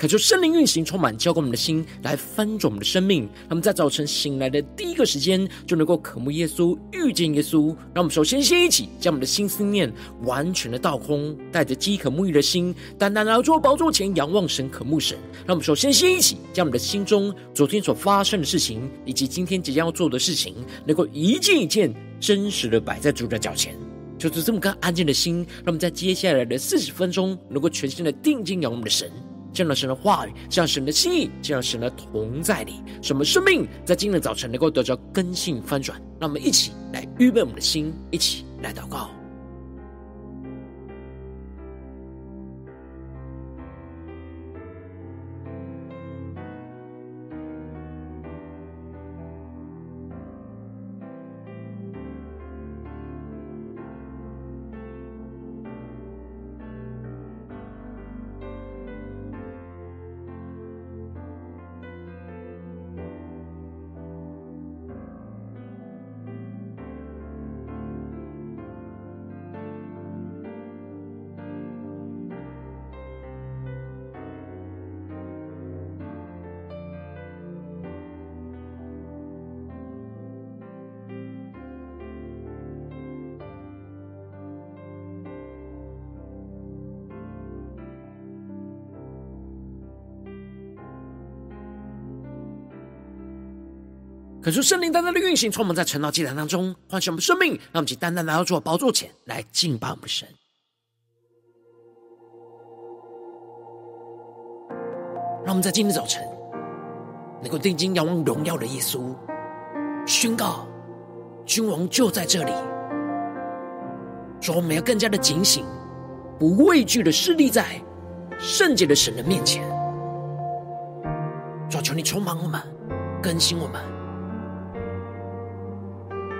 恳求圣灵运行，充满浇灌我们的心，来翻转我们的生命。让我们在早晨醒来的第一个时间，就能够渴慕耶稣，遇见耶稣。让我们首先先一起将我们的心思念完全的倒空，带着饥渴沐浴的心，单单来到宝座前仰望神，渴慕神。让我们首先先一起将我们的心中昨天所发生的事情，以及今天即将要做的事情，能够一件一件真实的摆在主的脚前。就是这么个安静的心，让我们在接下来的四十分钟，能够全心的定睛仰望我们的神。见到神的话语，见到神的心意，见到神的同在里，什么生命在今天早晨能够得着根性翻转？让我们一起来预备我们的心，一起来祷告。可是圣灵单单的运行，充满在晨祷祭坛当中，唤醒我们生命，让我们去单单来到主的宝座前来敬拜我们神。让我们在今天早晨能够定睛仰望荣耀的耶稣，宣告君王就在这里。说我们要更加的警醒，不畏惧的侍立在圣洁的神的面前。主，求你充满我们，更新我们。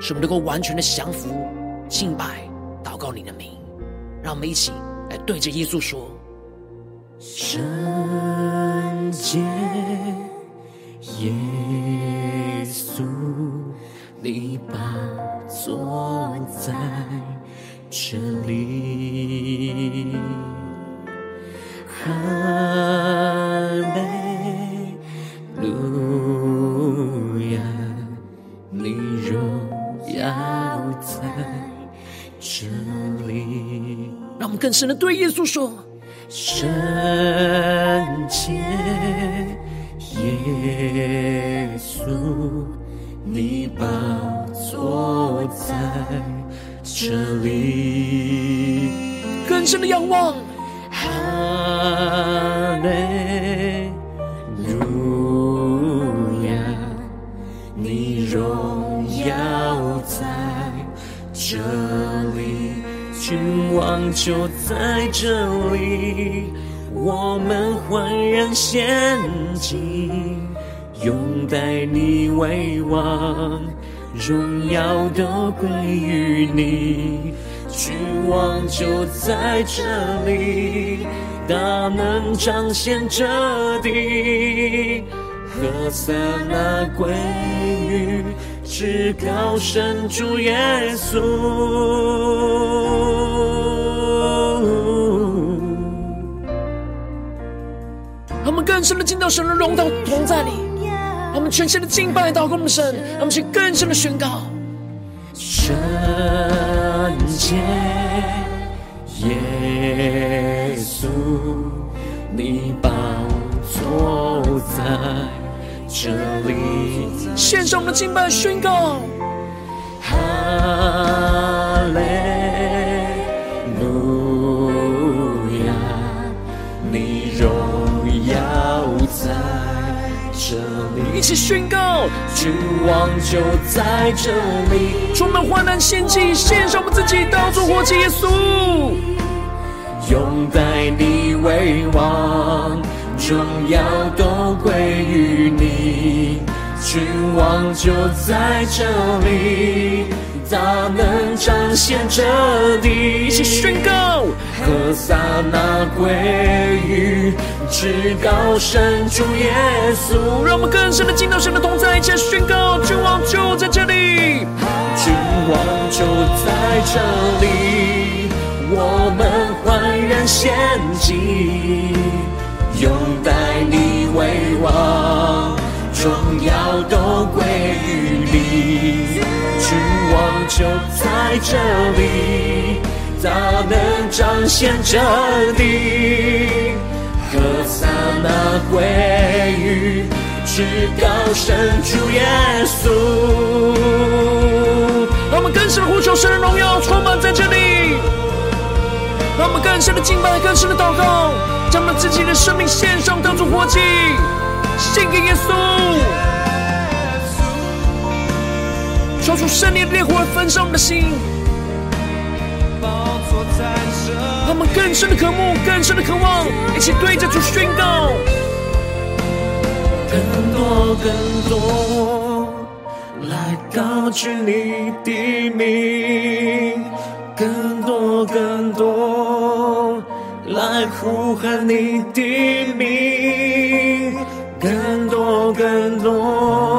使我们能够完全的降服、敬拜、祷告你的名，让我们一起来对着耶稣说：神只能对耶稣说。荣耀都归于你。君王就在这里，大能彰显这地，何塞那归于。至高神主耶稣，他们更深的进到神的荣耀同在里，让我们全心的敬拜祷告我们神，让我们去更深的宣告：圣洁耶稣，你宝座在。这里献上我们的敬拜宣告，一起宣告，君王就在这里，充满患难献祭，献上我们自己当作活祭，耶稣，拥戴你为王。荣耀都归于你，君王就在这里，大能彰显这地。一起宣告，何撒那归于至高神主耶稣。让我们更深的进到神的同在，一起宣告，君王就在这里，君王就在这里，我们焕然献祭，拥戴你为王，荣耀都归于你。就在这里，大能彰显这地，何撒那归于至高神主耶稣。让我们更深的呼求神的荣耀充满在这里，让我们更深的敬拜，更深的祷告，将我们自己的生命献上，当作活祭，献给耶稣。抽出圣灵的烈火来焚烧我们的心，让我们更深的渴慕，更深的渴望，一起对着主宣告：更多更多来高举你的名，更多更多来呼喊你的名，更多更多。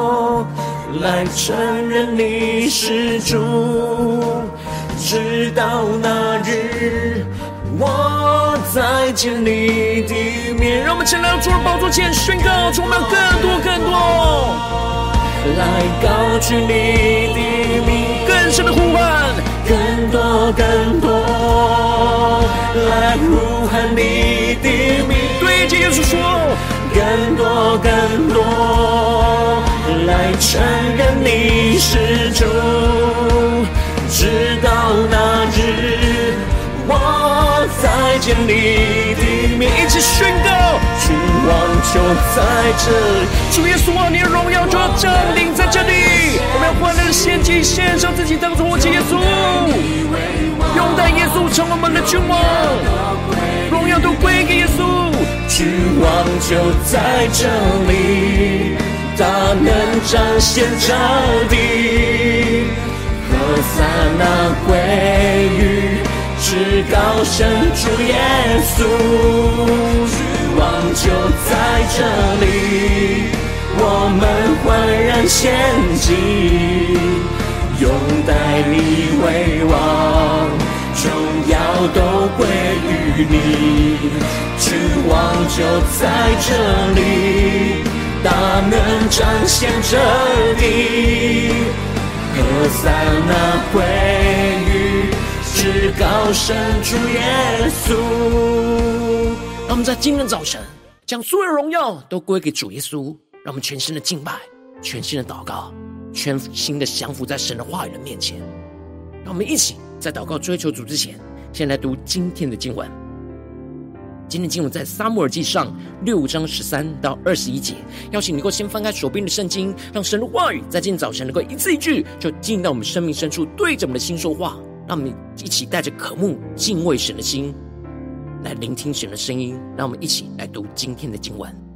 来承认你是主，直到那日，我再见你的面。让我们前来到主的宝座前宣告，充满更多更多，来高举你的名，更深的呼唤，更多更多，来呼喊你的名。对着耶稣说，更多更多。来承认你是主，直到那日，我再见你的面，一起宣告，君王就在这里，主耶稣啊，你的荣耀就要降临在这里，我们要欢乐的献祭，献上自己当作活祭，耶稣，拥戴耶稣成为我们的君王，荣耀都归给耶稣，君王就在这里。大能彰显这地，何撒那归于至高神主耶稣，君王就在这里，我们焕然献祭，拥戴你为王，荣耀都归于你，君王就在这里。大能彰显这地，何撒那归于至高神主耶稣。让我们在今天早晨，将所有荣耀都归给主耶稣。让我们全新的敬拜，全心的祷告，全心的降服在神的话语的面前。让我们一起在祷告追求主之前，先来读今天的经文。今天经文在撒母耳记上六章十三到二十一节，邀请你能够先翻开手边的圣经，让神的话语在今天早晨能够一字一句就进到我们生命深处，对着我们的心说话。让我们一起带着渴慕敬畏神的心来聆听神的声音。让我们一起来读今天的经文。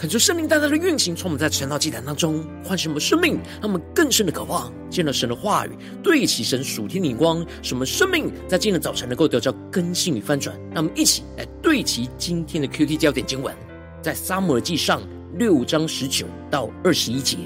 恳求圣灵大大的运行，从我们在晨祷祭坛当中唤醒我们生命，让我们更深的渴望见到神的话语，对齐神属天的光，使我们生命在今天的早晨能够得到更新与翻转。让我们一起来对齐今天的 QT 焦点经文，在撒母耳记上六章十九到二十一节。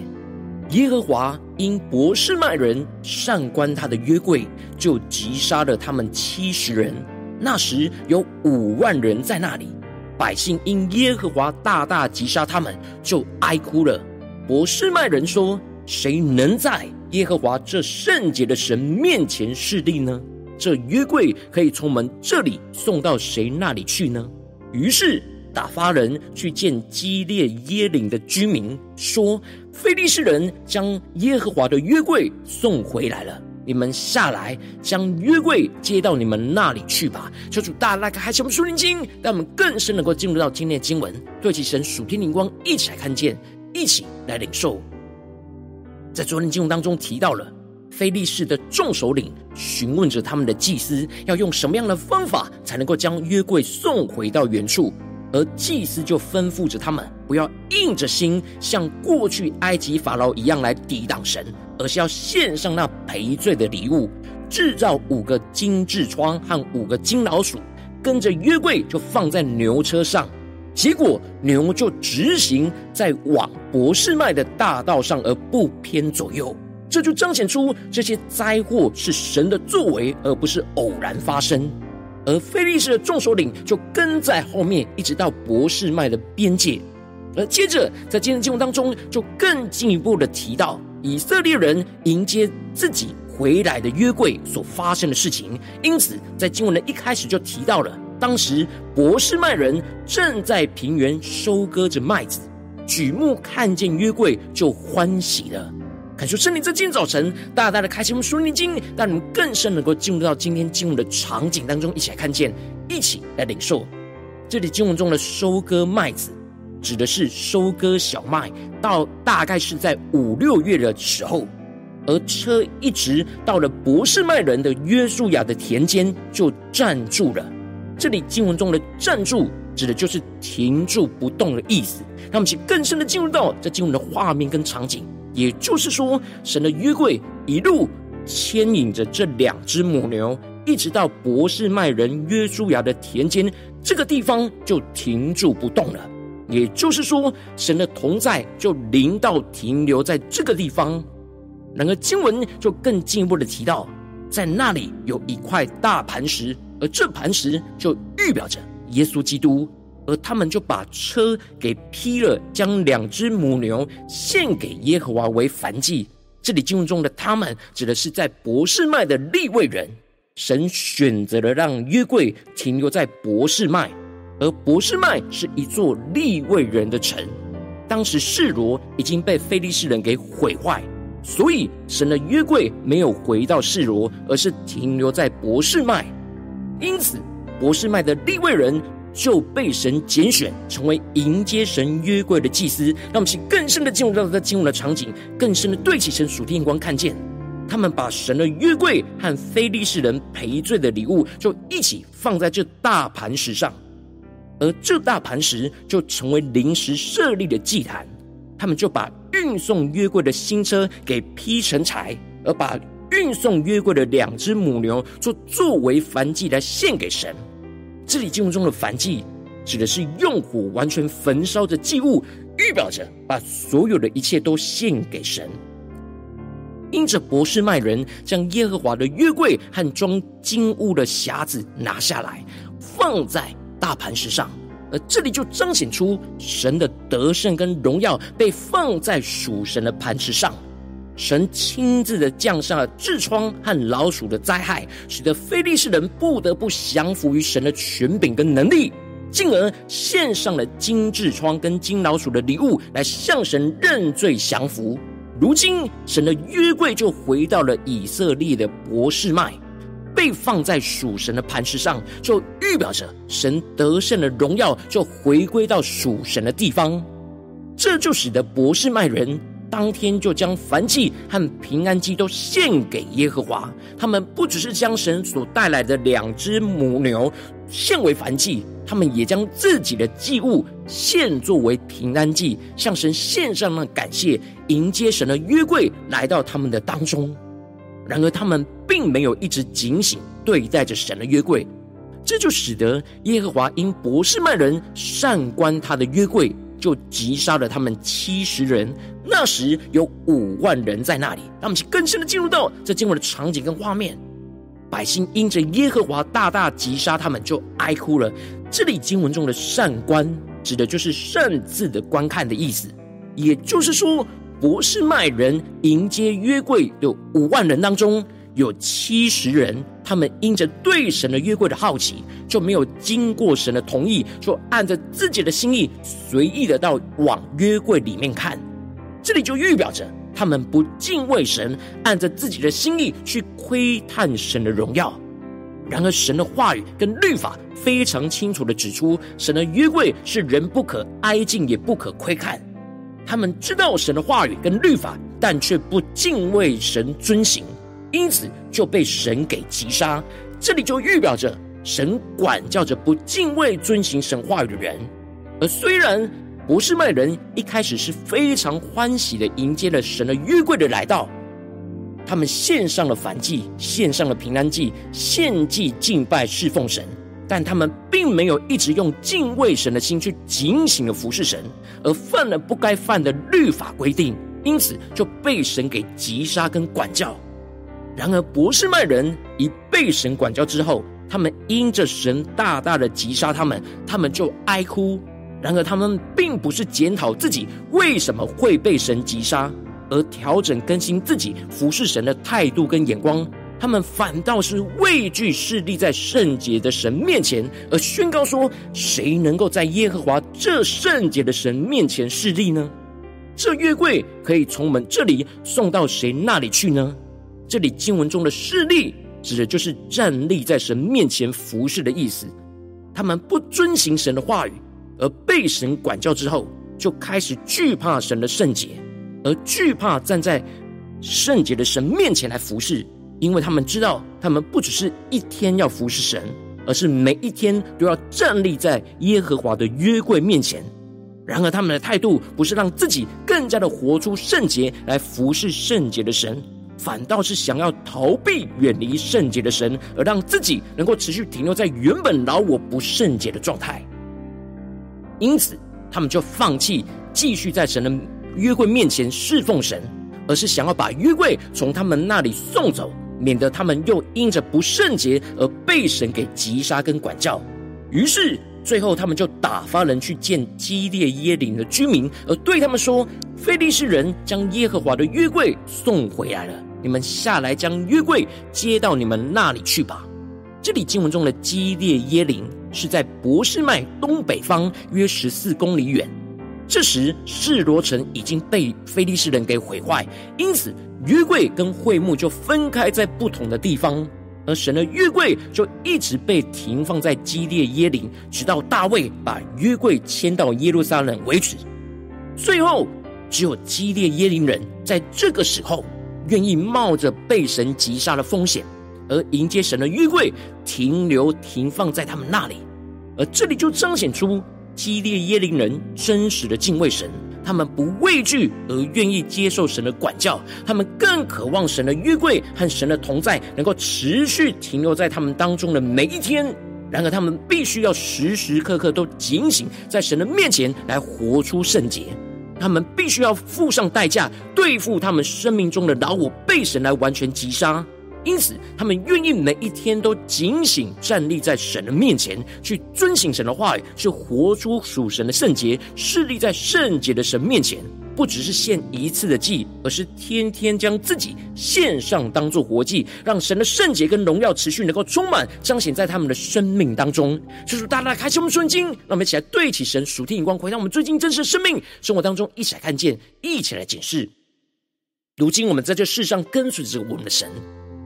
耶和华因博士麦人上官他的约柜，就击杀了他们七十人。那时有五万人在那里。百姓因耶和华大大击杀他们，就哀哭了。博士麦人说：“谁能在耶和华这圣洁的神面前侍立呢？这约柜可以从我们这里送到谁那里去呢？”于是打发人去见基列耶琳的居民，说：“非利士人将耶和华的约柜送回来了。”你们下来，将约柜接到你们那里去吧。求主大大开启我们属灵经，让我们更深能够进入到今天的经文，对齐神属天灵光，一起来看见，一起来领受。在昨天经文当中提到了非利士的众首领询问着他们的祭司，要用什么样的方法才能够将约柜送回到原处。而祭司就吩咐着他们，不要硬着心像过去埃及法老一样来抵挡神，而是要献上那赔罪的礼物，制造五个金痔疮和五个金老鼠，跟着约柜就放在牛车上。结果牛就直行在往伯士麦的大道上，而不偏左右。这就彰显出这些灾祸是神的作为，而不是偶然发生。而非利士的众首领就跟在后面，一直到伯士麦的边界。而接着在今天的经文当中，就更进一步的提到以色列人迎接自己回来的约柜所发生的事情。因此，在经文的一开始就提到了，当时博士麦人正在平原收割着麦子，举目看见约柜就欢喜了。感谢圣灵在今天早晨大大的开启我们属灵经，让你们更深能够进入到今天经文的场景当中，一起来看见，一起来领受。这里经文中的收割麦子，指的是收割小麦，到大概是在五六月的时候，而车一直到了博士麦人的约书亚的田间就站住了。这里经文中的站住，指的就是停住不动的意思。那我们一起更深的进入到这经文的画面跟场景。也就是说，神的约柜一路牵引着这两只母牛，一直到博士麦人约书亚的田间，这个地方就停住不动了。也就是说，神的同在就临到停留在这个地方。然而经文就更进一步的提到，在那里有一块大磐石，而这磐石就预表着耶稣基督。而他们就把车给劈了，将两只母牛献给耶和华为燔祭。这里经文中的“他们”指的是在伯示麦的利未人。神选择了让约柜停留在伯示麦，而博士麦是一座利未人的城。当时示罗已经被非利士人给毁坏，所以神的约柜没有回到示罗，而是停留在博士麦。因此，博士麦的利未人。就被神拣选成为迎接神约柜的祭司，让我们去更深的进入到这进入的场景，更深的对齐神属天光，看见他们把神的约柜和非利士人赔罪的礼物，就一起放在这大磐石上，而这大磐石就成为临时设立的祭坛。他们就把运送约柜的新车给劈成柴，而把运送约柜的两只母牛做作为燔祭来献给神。这里经文中的燔祭，指的是用火完全焚烧的祭物，预表着把所有的一切都献给神。因着博士麦人将耶和华的约柜和装金物的匣子拿下来，放在大磐石上，而这里就彰显出神的得胜跟荣耀被放在属神的磐石上。神亲自的降下了痔疮和老鼠的灾害，使得非利士人不得不降服于神的权柄跟能力，进而献上了金痔疮跟金老鼠的礼物来向神认罪降服。如今，神的约柜就回到了以色列的伯示麦，被放在属神的磐石上，就预表着神得胜的荣耀就回归到属神的地方。这就使得博士麦人。当天就将燔祭和平安祭都献给耶和华。他们不只是将神所带来的两只母牛献为燔祭，他们也将自己的祭物献作为平安祭，向神献上了感谢，迎接神的约柜来到他们的当中。然而，他们并没有一直警醒对待着神的约柜，这就使得耶和华因博士曼人善观他的约柜，就击杀了他们七十人。那时有五万人在那里。让我们是更深的进入到这经文的场景跟画面。百姓因着耶和华大大击杀他们，就哀哭了。这里经文中的善观，指的就是擅自的观看的意思，也就是说。博士麦人迎接约柜的五万人当中，有七十人，他们因着对神的约柜的好奇，就没有经过神的同意，就按着自己的心意随意的到往约柜里面看。这里就预表着他们不敬畏神，按着自己的心意去窥探神的荣耀。然而，神的话语跟律法非常清楚的指出，神的约柜是人不可挨近，也不可窥看。他们知道神的话语跟律法，但却不敬畏神遵行，因此就被神给击杀。这里就预表着神管教着不敬畏遵行神话语的人。而虽然不是麦人一开始是非常欢喜的迎接了神的约柜的来到，他们献上了燔祭，献上了平安祭，献祭敬拜侍奉神。但他们并没有一直用敬畏神的心去警醒的服侍神，而犯了不该犯的律法规定，因此就被神给击杀跟管教。然而博士麦人一被神管教之后，他们因着神大大的击杀他们，他们就哀哭。然而他们并不是检讨自己为什么会被神击杀，而调整更新自己服侍神的态度跟眼光。他们反倒是畏惧势立在圣洁的神面前，而宣告说：“谁能够在耶和华这圣洁的神面前势立呢？这约柜可以从我们这里送到谁那里去呢？”这里经文中的势立，指的就是站立在神面前服侍的意思。他们不遵行神的话语，而被神管教之后，就开始惧怕神的圣洁，而惧怕站在圣洁的神面前来服侍。因为他们知道，他们不只是一天要服侍神，而是每一天都要站立在耶和华的约柜面前。然而，他们的态度不是让自己更加的活出圣洁来服侍圣洁的神，反倒是想要逃避远离圣洁的神，而让自己能够持续停留在原本老我不圣洁的状态。因此，他们就放弃继续在神的约柜面前侍奉神，而是想要把约柜从他们那里送走。免得他们又因着不圣洁而被神给击杀跟管教，于是最后他们就打发人去见基列耶琳的居民，而对他们说：“非利士人将耶和华的约柜送回来了，你们下来将约柜接到你们那里去吧。”这里经文中的基列耶琳是在博士麦东北方约十四公里远。这时示罗城已经被非利士人给毁坏，因此。约柜跟会幕就分开在不同的地方，而神的约柜就一直被停放在基列耶林，直到大卫把约柜迁到耶路撒冷为止。最后，只有基列耶林人在这个时候愿意冒着被神击杀的风险，而迎接神的约柜停留停放在他们那里。而这里就彰显出基列耶琳人真实的敬畏神。他们不畏惧，而愿意接受神的管教；他们更渴望神的约柜和神的同在能够持续停留在他们当中的每一天。然而，他们必须要时时刻刻都警醒，在神的面前来活出圣洁。他们必须要付上代价，对付他们生命中的老我，被神来完全击杀。因此，他们愿意每一天都警醒站立在神的面前，去遵行神的话语，去活出属神的圣洁，侍立在圣洁的神面前。不只是献一次的祭，而是天天将自己献上，当作活祭，让神的圣洁跟荣耀持续能够充满彰显在他们的生命当中。叔叔大大开启我们圣经，让我们一起来对齐神属天眼光，回到我们最近真实的生命生活当中，一起来看见，一起来检视。如今我们在这世上跟随着我们的神。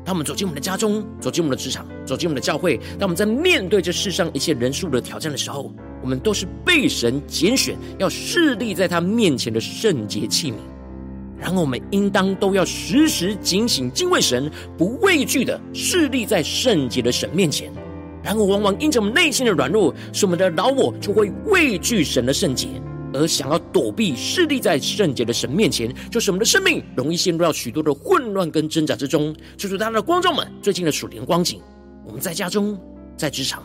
当我们走进我们的家中，走进我们的职场，走进我们的教会，当我们在面对这世上一切人数的挑战的时候，我们都是被神拣选，要侍立在他面前的圣洁器皿。然后我们应当都要时时警醒，敬畏神，不畏惧的侍立在圣洁的神面前。然后往往因着我们内心的软弱，使我们的老我就会畏惧神的圣洁，而想要躲避势立在圣洁的神面前，就是我们的生命容易陷入到许多的混乱跟挣扎之中。求主大家的观众们，最近的属灵光景，我们在家中、在职场、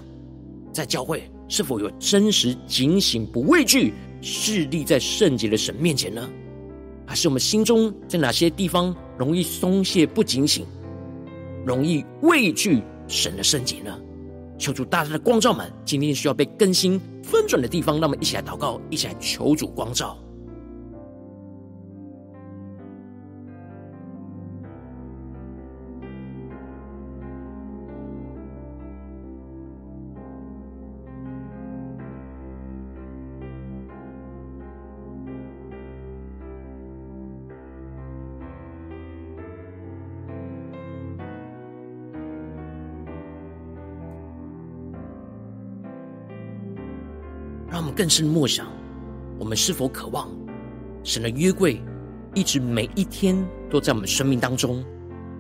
在教会，是否有真实警醒、不畏惧势立在圣洁的神面前呢？还是我们心中在哪些地方容易松懈、不警醒，容易畏惧神的圣洁呢？求主大大的光照们，今天需要被更新分转的地方，让我们一起来祷告，一起来求主光照。更深默想，我们是否渴望神的约柜一直每一天都在我们生命当中，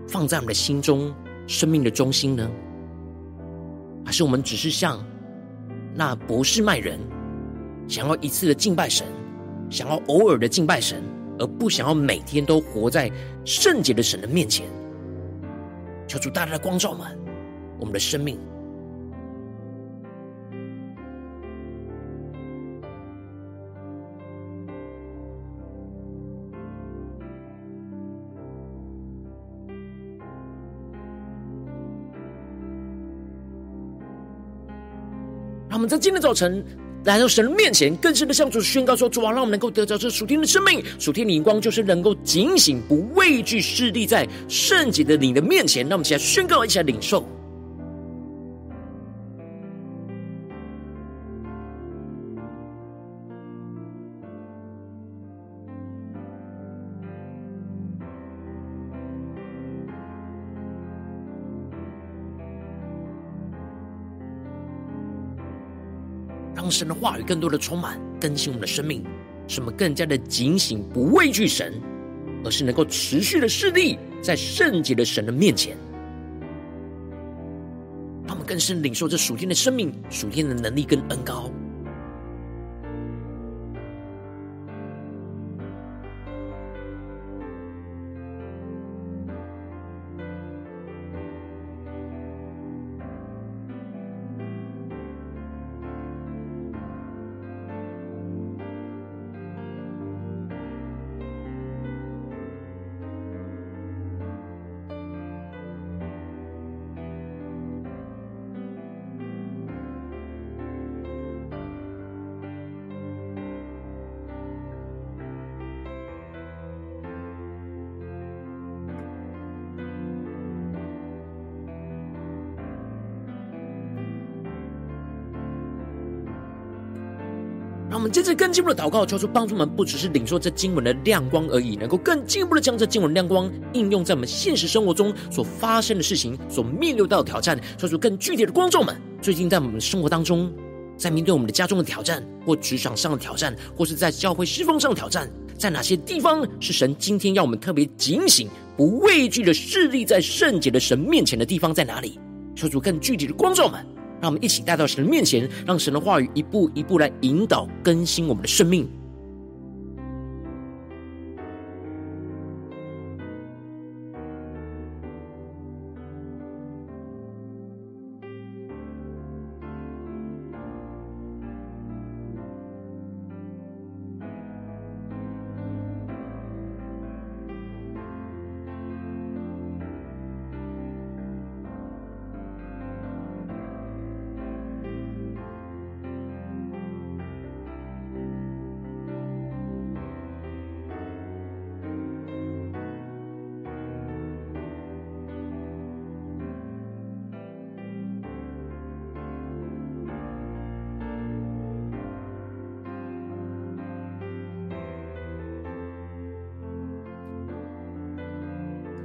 放在我们的心中、生命的中心呢？还是我们只是像那博士卖人，想要一次的敬拜神，想要偶尔的敬拜神，而不想要每天都活在圣洁的神的面前？求主大大的光照们，我们的生命。们在今天早晨来到神的面前，更深的向主宣告说：“主啊，让我们能够得着这属天的生命，属天的眼光，就是能够警醒，不畏惧势力在圣洁的你的面前。”让我们一起来宣告，一起来领受。神的话语更多的充满更新我们的生命，使我们更加的警醒，不畏惧神，而是能够持续的试力在圣洁的神的面前。他们更深领受这属天的生命、属天的能力跟恩高。我们接着更进一步的祷告，求主帮助我们，不只是领受这经文的亮光而已，能够更进一步的将这经文亮光应用在我们现实生活中所发生的事情，所面对到的挑战。求主更具体的光照们，最近在我们生活当中，在面对我们的家中的挑战，或职场上的挑战，或是在教会侍奉上的挑战，在哪些地方是神今天要我们特别警醒、不畏惧的势力在圣洁的神面前的地方在哪里？求主更具体的光照们。让我们一起带到神的面前，让神的话语一步一步来引导更新我们的生命。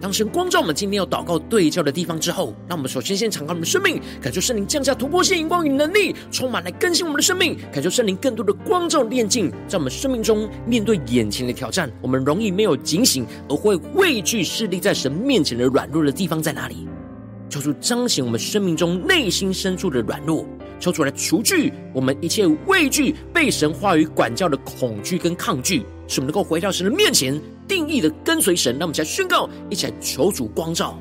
当神光照我们今天要祷告对焦的地方之后，那我们首先先敞开我们的生命，感受圣灵降下突破性荧光与能力，充满来更新我们的生命，感受圣灵更多的光照炼净，在我们生命中面对眼前的挑战，我们容易没有警醒，而会畏惧侍立在神面前的软弱的地方在哪里？求主彰显我们生命中内心深处的软弱，求主来除去我们一切畏惧被神话语管教的恐惧跟抗拒，使我们能够回到神的面前，定义的跟随神。让我们一起来宣告，一起来求主光照。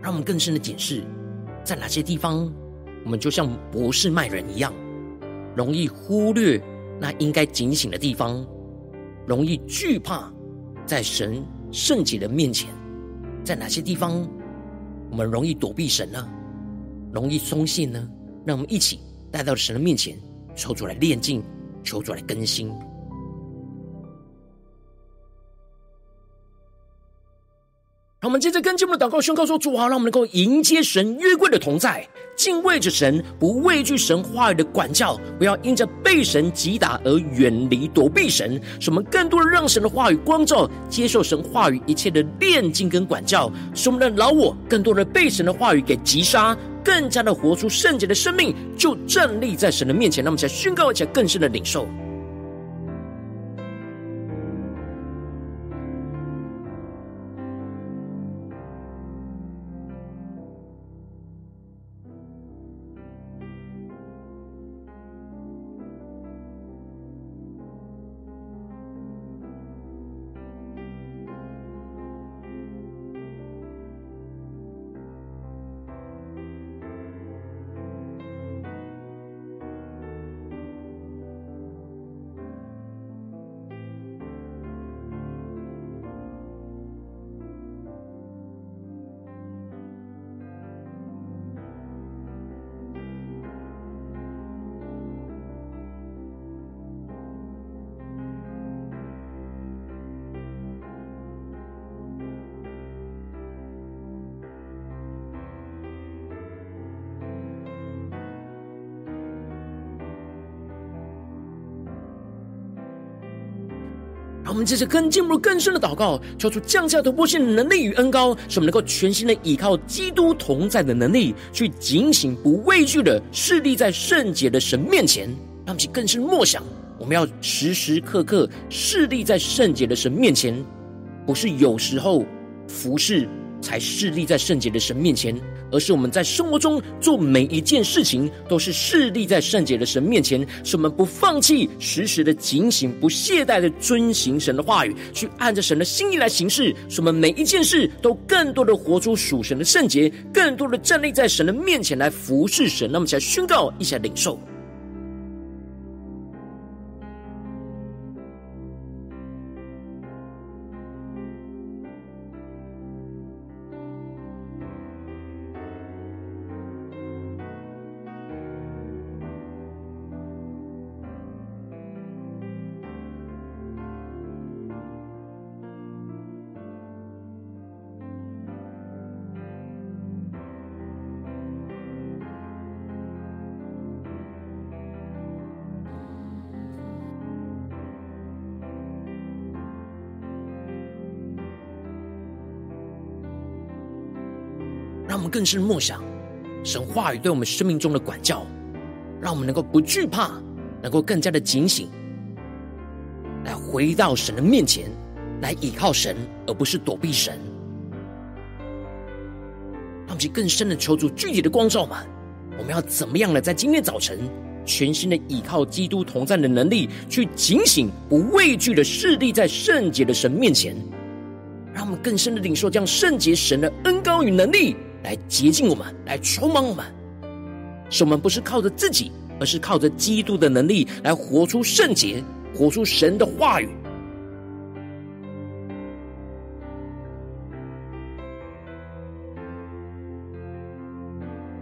让我们更深的检视，在哪些地方，我们就像博士卖人一样，容易忽略那应该警醒的地方，容易惧怕在神圣洁的面前，在哪些地方，我们容易躲避神呢？容易松懈呢？让我们一起带到神的面前，求主来炼净，求主来更新。我们接着跟进我们的祷告宣告说：主啊，让我们能够迎接神约柜的同在，敬畏着神，不畏惧神话语的管教，不要因着被神击打而远离躲避神。使我们更多的让神的话语光照，接受神话语一切的炼净跟管教，使我们的老我更多的被神的话语给击杀，更加的活出圣洁的生命，就站立在神的面前。让我们才宣告，而且更深的领受。我们接着更进入更深的祷告，求主降下突破性的能力与恩膏，使我们能够全新的倚靠基督同在的能力，去警醒不畏惧的侍立在圣洁的神面前。让我们更深默想，我们要时时刻刻侍立在圣洁的神面前，不是有时候服侍才侍立在圣洁的神面前。而是我们在生活中做每一件事情，都是势立在圣洁的神面前，使我们不放弃，时时的警醒，不懈怠的遵行神的话语，去按着神的心意来行事。使我们每一件事都更多的活出属神的圣洁，更多的站立在神的面前来服侍神。那么，起来宣告，一下领受。让我们更深默想神话语对我们生命中的管教，让我们能够不惧怕，能够更加的警醒，来回到神的面前，来倚靠神，而不是躲避神。让我们更深的求主具体的光照嘛？我们要怎么样呢？在今天早晨，全新的倚靠基督同在的能力，去警醒不畏惧的侍立在圣洁的神面前，让我们更深的领受这样圣洁神的恩膏与能力。来洁净我们，来充满我们，使我们不是靠着自己，而是靠着基督的能力来活出圣洁，活出神的话语。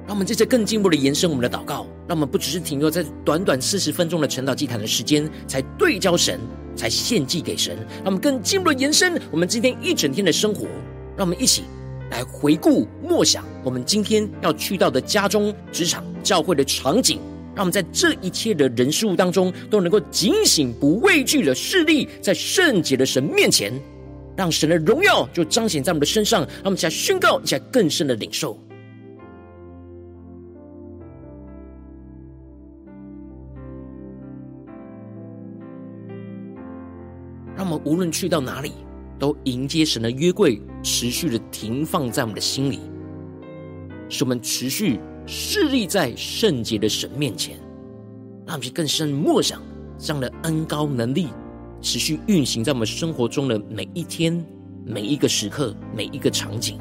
让我们接着更进一步的延伸我们的祷告，让我们不只是停留在短短四十分钟的晨祷祭坛的时间，才对焦神，才献祭给神。让我们更进一步的延伸我们今天一整天的生活，让我们一起来回顾默想我们今天要去到的家中、职场、教会的场景。让我们在这一切的人事物当中，都能够警醒不畏惧的势力，在圣洁的神面前，让神的荣耀就彰显在我们的身上。让我们起来宣告，一起来更深的领受。让我们无论去到哪里，都迎接神的约柜，持续的停放在我们的心里，使我们持续侍立在圣洁的神面前，让我们更深默想这样的恩高能力，持续运行在我们生活中的每一天、每一个时刻、每一个场景。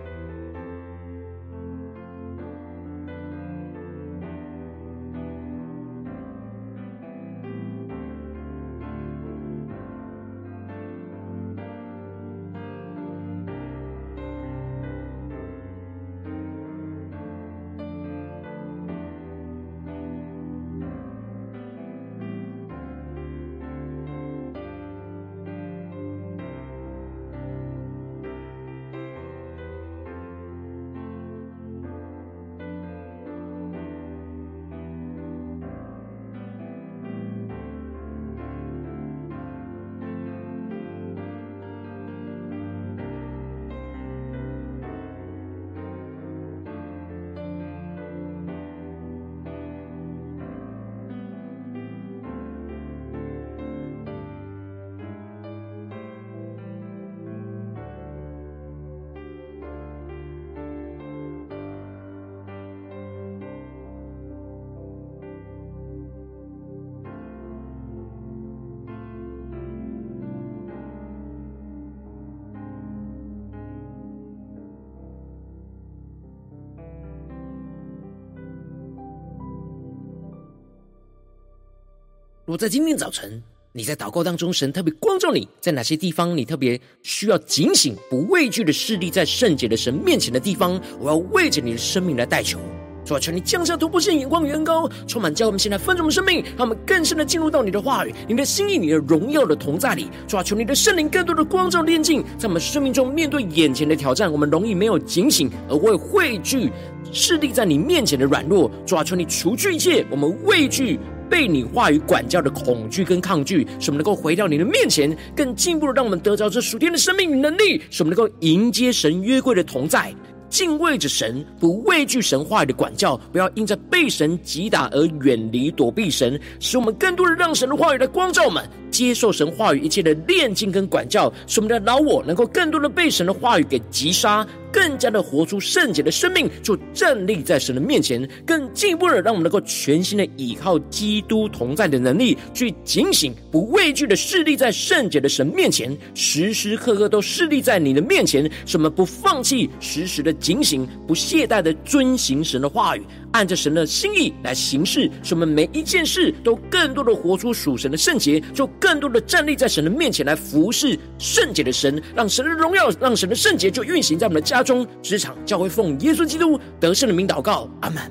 如果在今天早晨，你在祷告当中，神特别光照你在哪些地方，你特别需要警醒、不畏惧的势力，在圣洁的神面前的地方，我要为着你的生命来代求。主啊，求你降下突破性眼光与恩膏，充满教我们现在分盛的生命，让我们更深的进入到你的话语、你的心意、你的荣耀的同在里。主啊，求你的圣灵更多的光照炼净，在我们生命中面对眼前的挑战，我们容易没有警醒，而会畏惧势力在你面前的软弱。主啊，求你除去一切我们畏惧。被你话语管教的恐惧跟抗拒，使我们能够回到你的面前，更进一步的让我们得着这属天的生命与能力，使我们能够迎接神约柜的同在，敬畏着神，不畏惧神话语的管教，不要因着被神击打而远离躲避神，使我们更多的让神的话语来光照我们，接受神话语一切的炼净跟管教，使我们的老我能够更多的被神的话语给击杀。更加的活出圣洁的生命，就站立在神的面前，更进一步的让我们能够全新的倚靠基督同在的能力，去警醒不畏惧的侍立在圣洁的神面前，时时刻刻都侍立在你的面前，什么不放弃，时时的警醒，不懈怠的遵行神的话语。按着神的心意来行事，什么每一件事都更多的活出属神的圣洁，就更多的站立在神的面前。来服侍圣洁的神，让神的荣耀，让神的圣洁就运行在我们的家中、职场、教会，奉耶稣基督得胜的名祷告，阿门。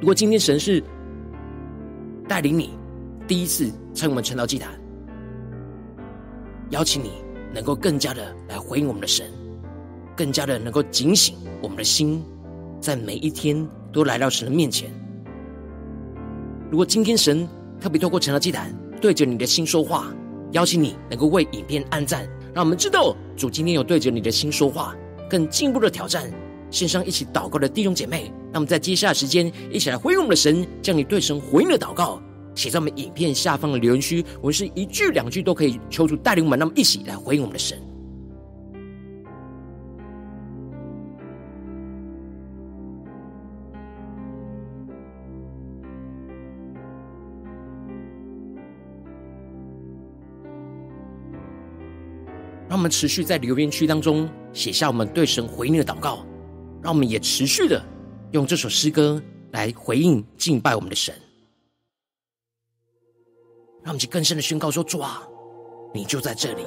如果今天神是带领你第一次参与我们晨祷祭坛，邀请你能够更加的来回应我们的神，更加的能够警醒我们的心。在每一天都来到神的面前。如果今天神特别透过晨祷祭坛对着你的心说话，邀请你能够为影片按赞，让我们知道主今天有对着你的心说话。更进一步的挑战，线上一起祷告的弟兄姐妹，那么在接下来时间一起来回应我们的神，将你对神回应的祷告写在我们影片下方的留言区。我们是一句两句都可以求助带领我们，那么一起来回应我们的神。我们持续在留言区当中写下我们对神回应的祷告，让我们也持续的用这首诗歌来回应敬拜我们的神。让我们去更深的宣告说：主啊，你就在这里，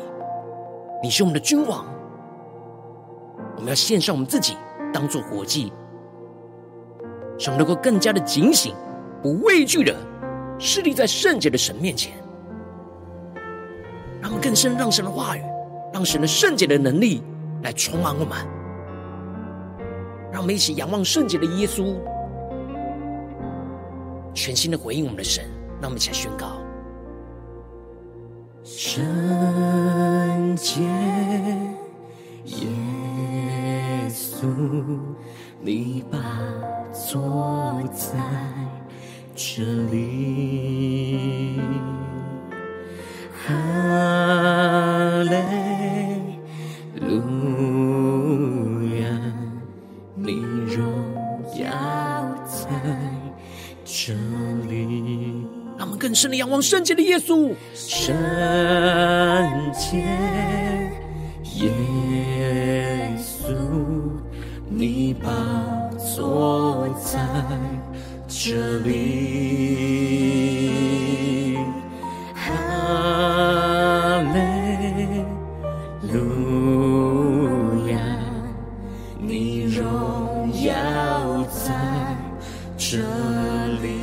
你是我们的君王。我们要献上我们自己，当做活祭，使我们能够更加的警醒，不畏惧的侍立在圣洁的神面前。让我们更深让神的话语，让神的圣洁的能力来充满我们。让我们一起仰望圣洁的耶稣，全心的回应我们的神。让我们一起来宣告：圣洁耶稣，你把座在这里。仰望圣洁的耶稣，圣洁耶稣，你宝座在这里。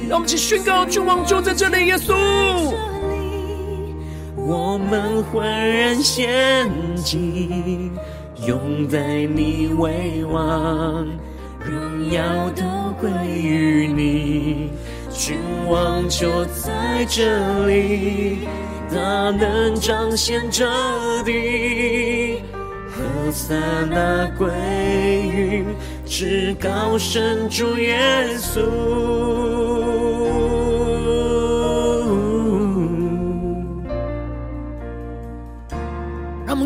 让我们一起宣告：君王就在这里，耶稣。们欢然献祭，拥戴你为王，荣耀都归于你。君王就在这里，大能彰显这地。和散那归于至高神主耶稣。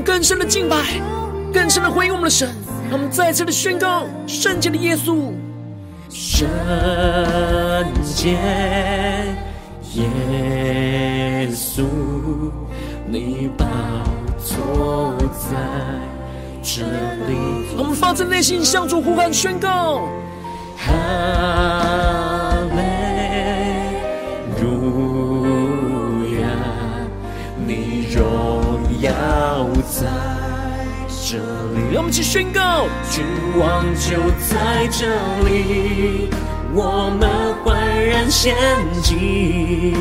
更深的敬拜，更深的回应我们的神，让我们再次的宣告圣洁的耶稣，圣洁耶稣，你宝座在这里。我们发自内心向主呼喊宣告，哈这里，让我们一起宣告：君王就在这里，我们焕然献祭，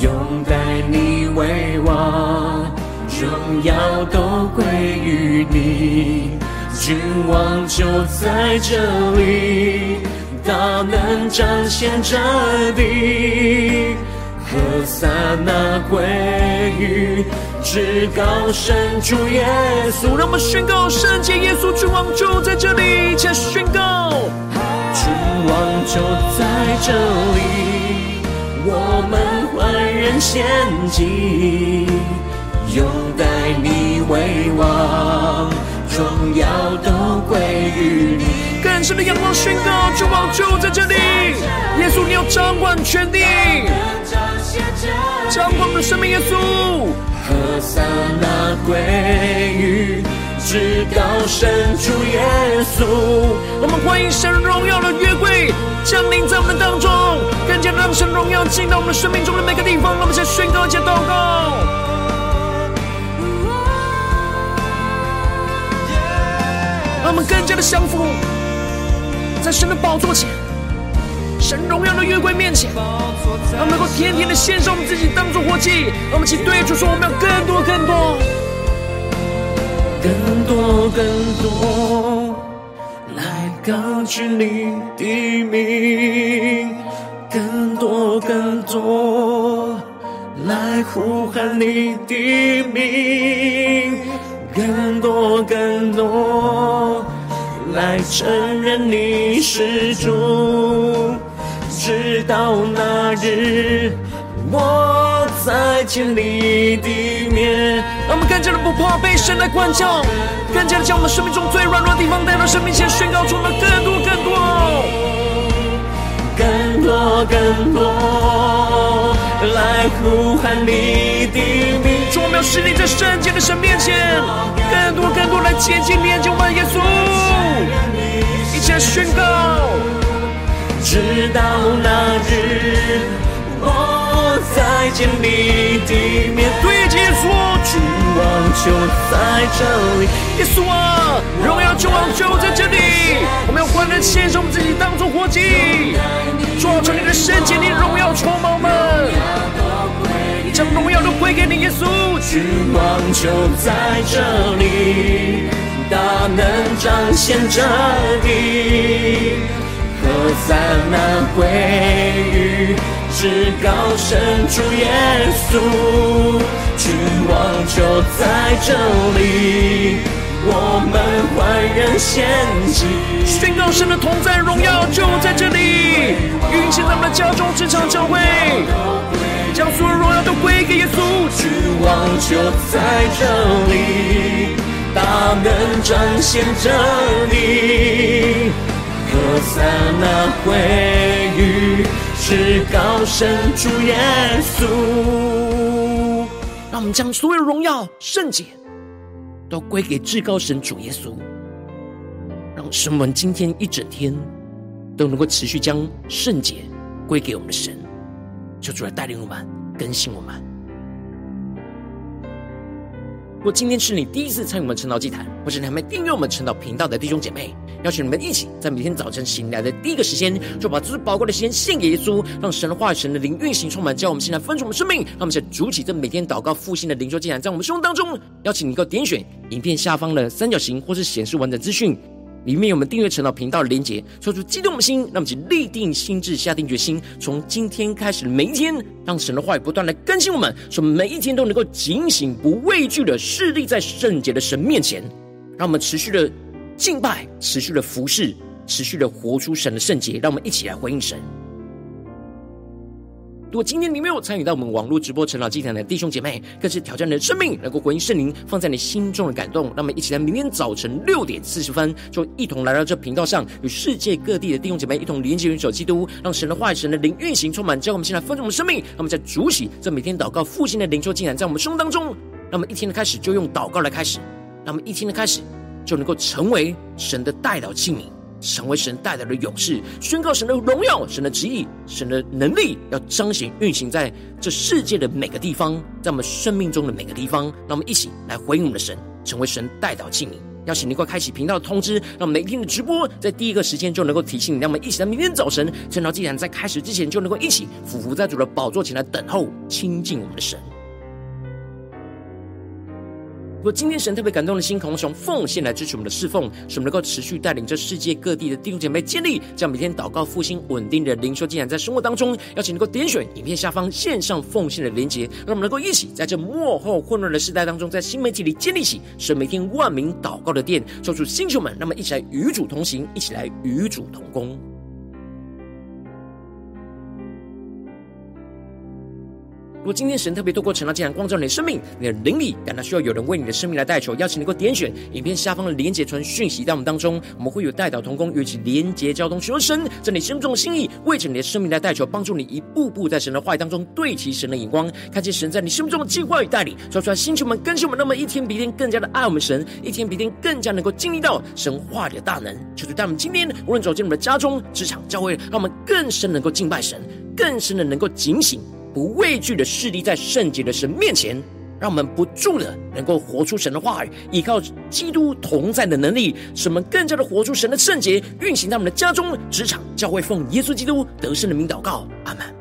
拥戴你为王，荣耀都归于你。君王就在这里，大能彰显这地，和散那归于。至高神主耶稣，让我们宣告圣洁耶稣君王就在这里，一起宣告，君王就在这里，我们焕然献祭，拥戴你为王，荣耀都归于你。更深的仰望宣告，君王就在这里，耶稣你要掌管全地，掌管我们的生命，耶稣。和散那归于至高神主耶稣，我们欢迎神荣耀的约柜降临在我们当中，更加让神荣耀进到我们生命中的每个地方。让我们先宣告，一起祷告，让我们更加的降服在神的宝座前。神荣耀的约柜面前，让我们能够天天的献上我们自己当作活祭。让我们一起对主说：我们要更多、更多、更多、更多，来高举你的名；更多、更多，来呼喊你的名；更多、更多，来承认你是主。直到那日，我再见你的面。让我们更加的不怕被神来管教，更加的将我们生命中最软弱的地方带到神面前宣告出来，更多更多，更多更多，来呼喊你的名。我们要使你在圣洁的神面前，更多更多来接近连接我们耶稣，直到那日，我再见你的面。对，耶稣，君王就在这里。耶稣啊，荣耀君王就在这里。我们要欢乐献上我们自己，当作活祭，做成你的圣洁，你荣耀充满们。将荣耀都归给你，耶稣。君王就在这里，大能彰显着你。何塞那归于至高神主耶稣。君王就在这里，我们欢然献祭。宣告神的同在荣耀就在这里，运行在我们的家中、职场、教会。将所有荣耀都归给耶稣，君王就在这里，大能彰显着你。何塞那归于至高神主耶稣。让我们将所有荣耀、圣洁都归给至高神主耶稣。让神们今天一整天都能够持续将圣洁归给我们的神。就主来带领我们，更新我们。如果今天是你第一次参与我们晨祷祭坛，或是你还没订阅我们晨祷频道的弟兄姐妹，邀请你们一起在每天早晨醒来的第一个时间，就把最宝贵的时间献给耶稣，让神的话语、神的灵运行充满，叫我们现在分出我们生命。让我们在主起这每天祷告复兴的灵修祭坛，在我们生活当中，邀请你够点选影片下方的三角形，或是显示完整资讯。里面有我们订阅晨祷频道的连结，说出激动的心，让我们请立定心志，下定决心，从今天开始的每一天，让神的话语不断来更新我们，使我们每一天都能够警醒不畏惧的侍立在圣洁的神面前，让我们持续的敬拜，持续的服侍，持续的活出神的圣洁，让我们一起来回应神。如果今天你没有参与到我们网络直播晨祷祭坛的弟兄姐妹，更是挑战你的生命，能够回应圣灵放在你心中的感动。那么，一起来明天早晨六点四十分，就一同来到这频道上，与世界各地的弟兄姐妹一同连接、元首基督，让神的话语、神的灵运行充满，叫我们现在丰盛我们生命。那么，在主喜这每天祷告复兴的灵修祭坛，在我们生命当中，那么一天的开始就用祷告来开始，那么一天的开始就能够成为神的代祷器皿。成为神代表的勇士，宣告神的荣耀、神的旨意、神的能力，要彰显运行在这世界的每个地方，在我们生命中的每个地方。让我们一起来回应我们的神，成为神代祷器皿。邀请你快开启频道通知，让我们每天的直播在第一个时间就能够提醒你。让我们一起在明天早晨，晨祷祭坛在开始之前，就能够一起俯伏在主的宝座前来等候亲近我们的神。如果今天神特别感动的心，渴望从奉献来支持我们的侍奉，使我们能够持续带领着世界各地的弟兄姐妹建立这样每天祷告复兴稳定的灵修进展，在生活当中，邀请能够点选影片下方线上奉献的连结，让我们能够一起在这幕后混乱的时代当中，在新媒体里建立起神每天万名祷告的殿，做出星球们，那么一起来与主同行，一起来与主同工。如果今天神特别透过晨祷祭坛光照你的生命，你的灵里感到需要有人为你的生命来代求，邀请你能够点选影片下方的连结传讯息到我们当中，我们会有代祷同工，与其连结交通，求神在你心中的心意，为着你的生命来代求，帮助你一步步在神的话语当中对齐神的眼光，看见神在你心目中的计划与带领，说出来星球们更新我们，那么一天比一天更加的爱我们神，一天比一天更加能够经历到神话里的大能。求主带我们今天无论走进我们的家中、职场、教会，让我们更深能够敬拜神，更深的能够警醒。不畏惧的势力在圣洁的神面前，让我们不住的能够活出神的话语，依靠基督同在的能力，使我们更加的活出神的圣洁，运行在我们的家中、职场、教会，奉耶稣基督得胜的名祷告，阿门。